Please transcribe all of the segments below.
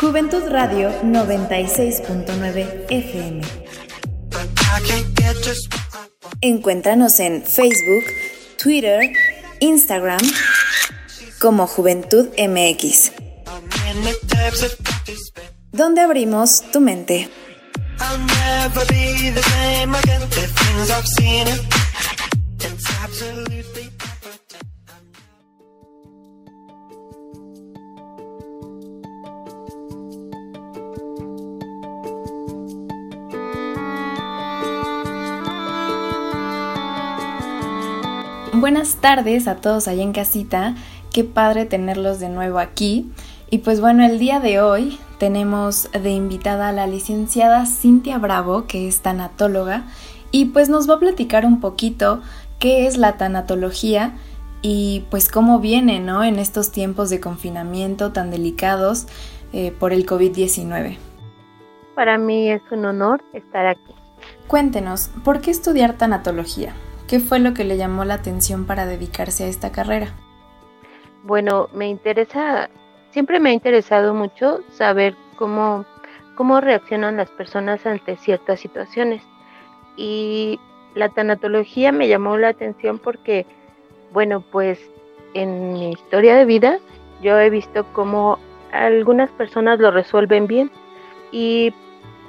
Juventud Radio 96.9 FM. Encuéntranos en Facebook, Twitter, Instagram como Juventud MX, donde abrimos tu mente. Buenas tardes a todos allá en casita, qué padre tenerlos de nuevo aquí. Y pues bueno, el día de hoy tenemos de invitada a la licenciada Cintia Bravo, que es tanatóloga, y pues nos va a platicar un poquito qué es la tanatología y pues cómo viene, ¿no? En estos tiempos de confinamiento tan delicados eh, por el COVID-19. Para mí es un honor estar aquí. Cuéntenos, ¿por qué estudiar tanatología? ¿Qué fue lo que le llamó la atención para dedicarse a esta carrera? Bueno, me interesa, siempre me ha interesado mucho saber cómo, cómo reaccionan las personas ante ciertas situaciones. Y la tanatología me llamó la atención porque, bueno, pues en mi historia de vida yo he visto cómo algunas personas lo resuelven bien y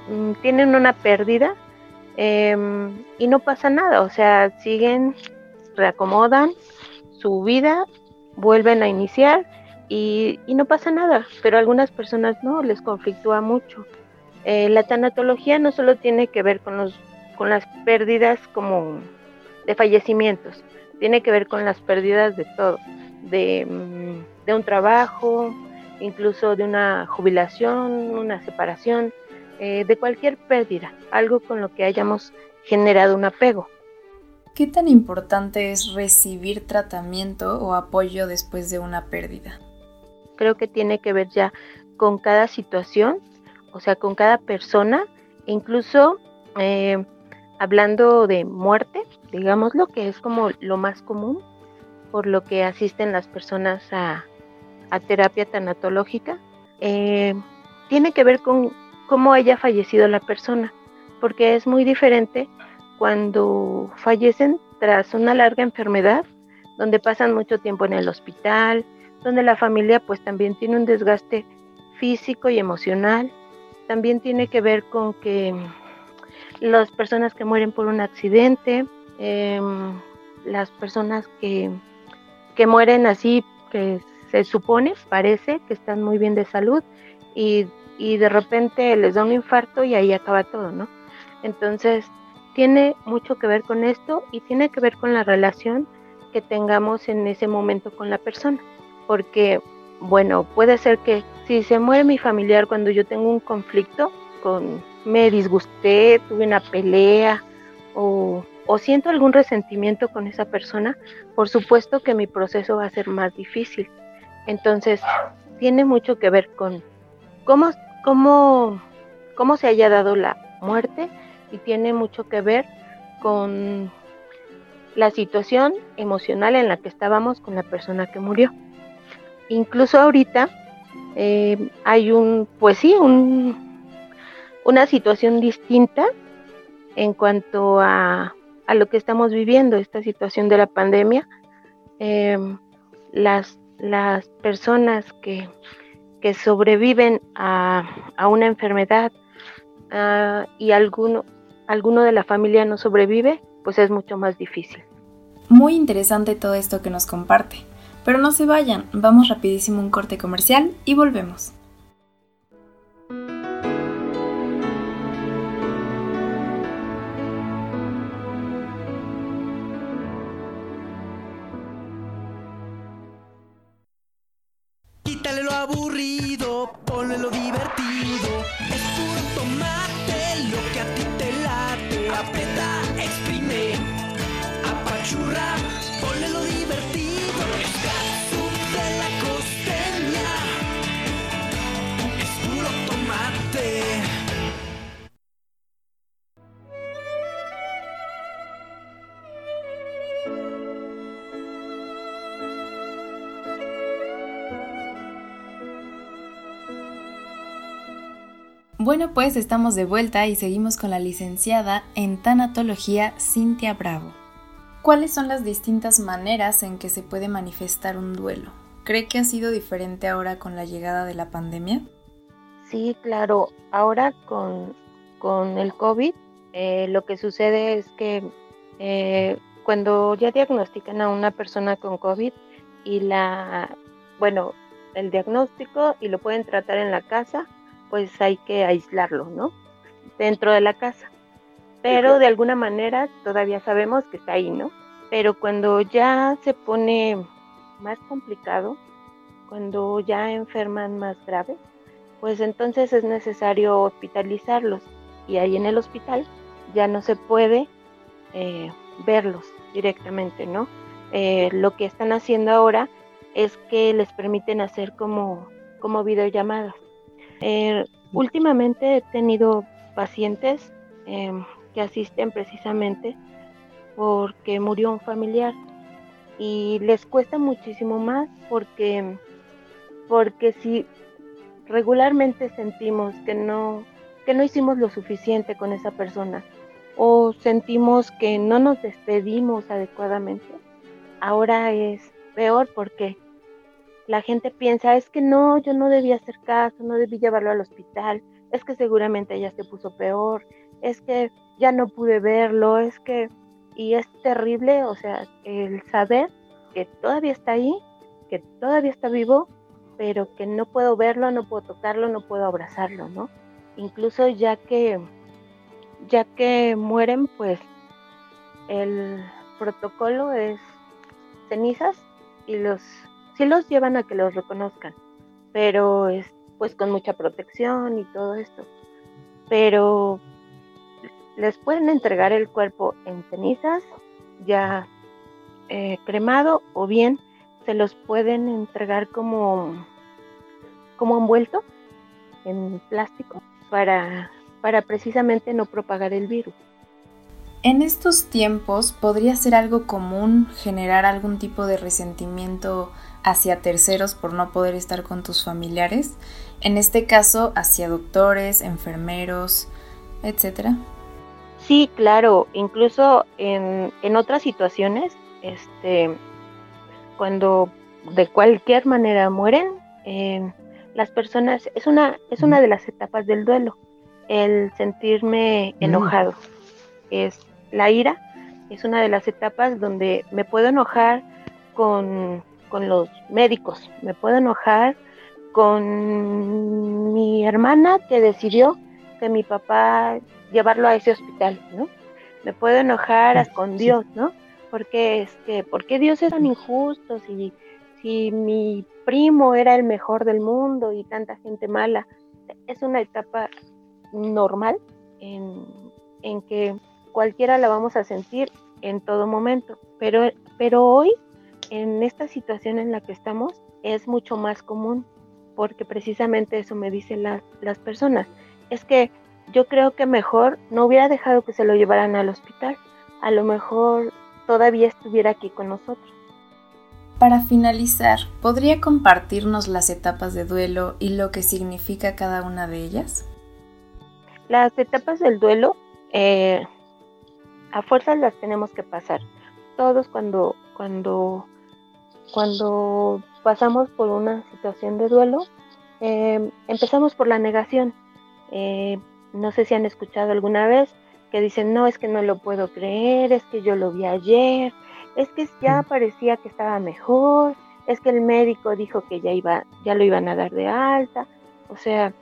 mm, tienen una pérdida Em, y no pasa nada, o sea, siguen, reacomodan su vida, vuelven a iniciar y, no pasa nada, pero a algunas personas no, les conflictúa mucho. Eh, la tanatología no solo tiene que ver con, los, con las pérdidas como de fallecimientos, tiene que ver con las pérdidas de todo, de, mm, de un trabajo, incluso de una jubilación, una separación, eh, de cualquier pérdida, algo con lo que hayamos generado un apego. ¿Qué tan importante es recibir tratamiento o apoyo después de una pérdida? Creo que tiene que ver ya con cada situación, o sea, con cada persona, incluso eh, hablando de muerte, digámoslo, que es como lo más común, por lo que asisten las personas a, terapia tanatológica, eh, tiene que ver con cómo haya fallecido la persona, porque es muy diferente cuando fallecen tras una larga enfermedad, donde pasan mucho tiempo en el hospital, donde la familia pues también tiene un desgaste físico y emocional, también tiene que ver con que las personas que mueren por un accidente, em, las personas que, que mueren así, que se supone, parece que están muy bien de salud y y de repente les da un infarto y ahí acaba todo, ¿no? Entonces, tiene mucho que ver con esto y tiene que ver con la relación que tengamos en ese momento con la persona. Porque, bueno, puede ser que si se muere mi familiar cuando yo tengo un conflicto, con me disgusté, tuve una pelea o, o siento algún resentimiento con esa persona, por supuesto que mi proceso va a ser más difícil. Entonces, tiene mucho que ver con cómo cómo, cómo se haya dado la muerte y tiene mucho que ver con la situación emocional en la que estábamos con la persona que murió. Incluso ahorita eh, hay un, pues sí, un, una situación distinta en cuanto a, a, lo que estamos viviendo, esta situación de la pandemia. Eh, las, las personas que que sobreviven a, una enfermedad ah, y alguno, alguno de la familia no sobrevive, pues es mucho más difícil. Muy interesante todo esto que nos comparte. Pero no se vayan, vamos rapidísimo un corte comercial y volvemos. churra, ponle lo divertido. De la costeña, tomate. Bueno, pues estamos de vuelta y seguimos con la licenciada en tanatología Cintia Bravo. ¿Cuáles son las distintas maneras en que se puede manifestar un duelo? ¿Cree que ha sido diferente ahora con la llegada de la pandemia? Sí, claro. Ahora con, el COVID, eh, lo que sucede es que eh, cuando ya diagnostican a una persona con COVID y la, bueno, el diagnóstico y lo pueden tratar en la casa, pues hay que aislarlo, ¿no? Dentro de la casa. Pero de alguna manera todavía sabemos que está ahí, ¿no? Pero cuando ya se pone más complicado, cuando ya enferman más grave, pues entonces es necesario hospitalizarlos y ahí en el hospital ya no se puede eh, verlos directamente, ¿no? Eh, lo que están haciendo ahora es que les permiten hacer como, como videollamadas. Eh, últimamente he tenido pacientes em, que asisten precisamente porque murió un familiar. Y les cuesta muchísimo más porque porque si regularmente sentimos que no que no hicimos lo suficiente con esa persona o sentimos que no nos despedimos adecuadamente, ahora es peor porque la gente piensa, es que no, yo no debía hacer caso, no debí llevarlo al hospital, es que seguramente ella se puso peor, es que ya no pude verlo, es que, y es terrible, o sea, el saber que todavía está ahí, que todavía está vivo, pero que no puedo verlo, no puedo tocarlo, no puedo abrazarlo, ¿no? Incluso ya que, ya que mueren, pues el protocolo es cenizas y los sí los llevan a que los reconozcan, pero es pues con mucha protección y todo esto. Pero les pueden entregar el cuerpo en cenizas, ya eh, cremado, o bien se los pueden entregar como, como envuelto en plástico para, para precisamente no propagar el virus. En estos tiempos podría ser algo común generar algún tipo de resentimiento hacia terceros por no poder estar con tus familiares, en este caso hacia doctores, enfermeros, etcétera. Sí, claro, incluso en, otras situaciones, este, cuando de cualquier manera mueren, eh, las personas, es una, es una de las etapas del duelo, el sentirme mm. enojado. Es la ira, es una de las etapas donde me puedo enojar con con los médicos, me puedo enojar con mi hermana que decidió que mi papá llevarlo a ese hospital, ¿no? Me puedo enojar con Dios, ¿no? Porque es que, ¿por qué Dios es tan injusto si, si mi primo era el mejor del mundo y tanta gente mala? Es una etapa normal en, en que cualquiera la vamos a sentir en todo momento, pero, pero hoy en esta situación en la que estamos es mucho más común, porque precisamente eso me dicen las personas. Es que yo creo que mejor no hubiera dejado que se lo llevaran al hospital. A lo mejor todavía estuviera aquí con nosotros. Para finalizar, ¿podría compartirnos las etapas de duelo y lo que significa cada una de ellas? Las etapas del duelo, eh, a fuerzas las tenemos que pasar. Todos cuando, cuando cuando pasamos por una situación de duelo, em, empezamos por la negación. Eh, no sé si han escuchado alguna vez que dicen, no, es que no lo puedo creer, es que yo lo vi ayer, es que ya parecía que estaba mejor, es que el médico dijo que ya iba, ya lo iban a dar de alta, o sea,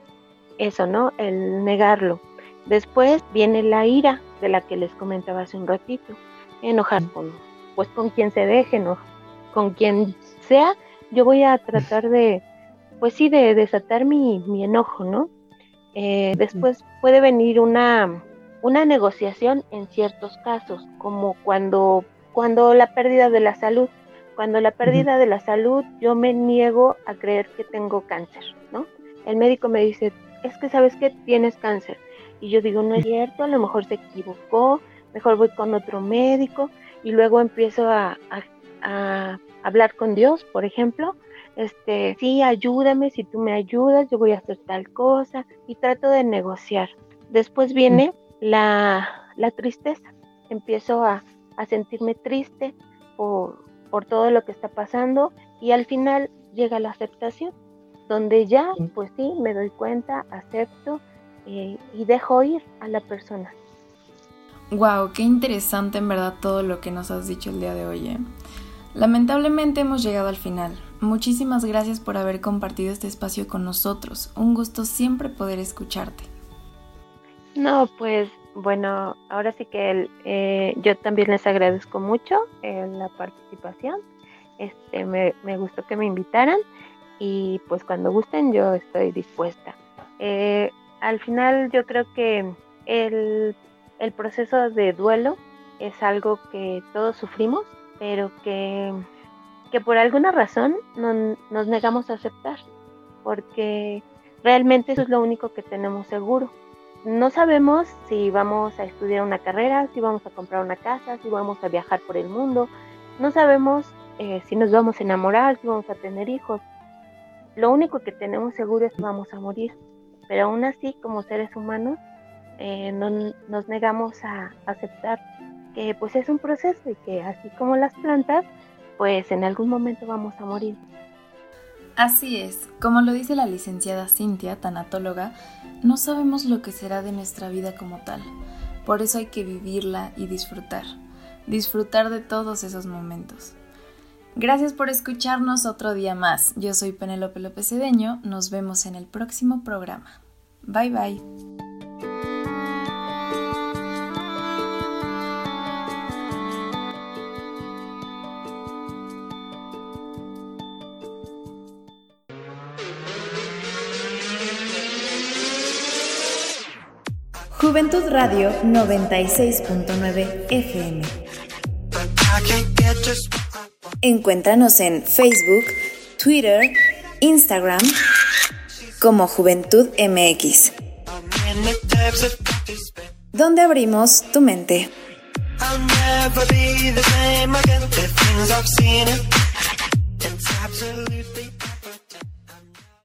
eso, ¿no? El negarlo. Después viene la ira de la que les comentaba hace un ratito, enojar con, pues con quien se deje, ¿no? con quien sea, yo voy a tratar de, pues sí, de desatar mi, enojo, ¿no? Eh, después puede venir una, una negociación en ciertos casos, como cuando, cuando la pérdida de la salud. Cuando la pérdida de la salud, yo me niego a creer que tengo cáncer, ¿no? El médico me dice, es que sabes que tienes cáncer. Y yo digo, no es cierto, a lo mejor se equivocó, mejor voy con otro médico. Y luego empiezo a, a hablar con Dios, por ejemplo, este, sí, ayúdame, si tú me ayudas, yo voy a hacer tal cosa y trato de negociar. Después viene la, la tristeza, empiezo a, a sentirme triste por, por todo lo que está pasando y al final llega la aceptación, donde ya, pues sí, me doy cuenta, acepto eh, y dejo ir a la persona. Wow, qué interesante en verdad todo lo que nos has dicho el día de hoy. ¿eh? Lamentablemente hemos llegado al final. Muchísimas gracias por haber compartido este espacio con nosotros. Un gusto siempre poder escucharte. No, pues bueno, ahora sí que eh, yo también les agradezco mucho eh, la participación. Este, me, gustó que me invitaran y pues cuando gusten yo estoy dispuesta. Eh, al final yo creo que el, el proceso de duelo es algo que todos sufrimos, pero que, que por alguna razón no, nos negamos a aceptar, porque realmente eso es lo único que tenemos seguro no sabemos si vamos a estudiar una carrera, si vamos a comprar una casa, si vamos a viajar por el mundo. No sabemos eh, si nos vamos a enamorar, si vamos a tener hijos. Lo único que tenemos seguro es que vamos a morir. Pero aún así, como seres humanos, eh, no, nos negamos a aceptar que pues es un proceso y que así como las plantas, pues en algún momento vamos a morir. Así es, como lo dice la licenciada Cintia, tanatóloga, no sabemos lo que será de nuestra vida como tal. Por eso hay que vivirla y disfrutar. Disfrutar de todos esos momentos. Gracias por escucharnos otro día más. Yo soy Penélope López Cedeño. Nos vemos en el próximo programa. Bye bye. Juventud Radio 96.9 FM. Encuéntranos en Facebook, Twitter, Instagram como Juventud MX, donde abrimos tu mente.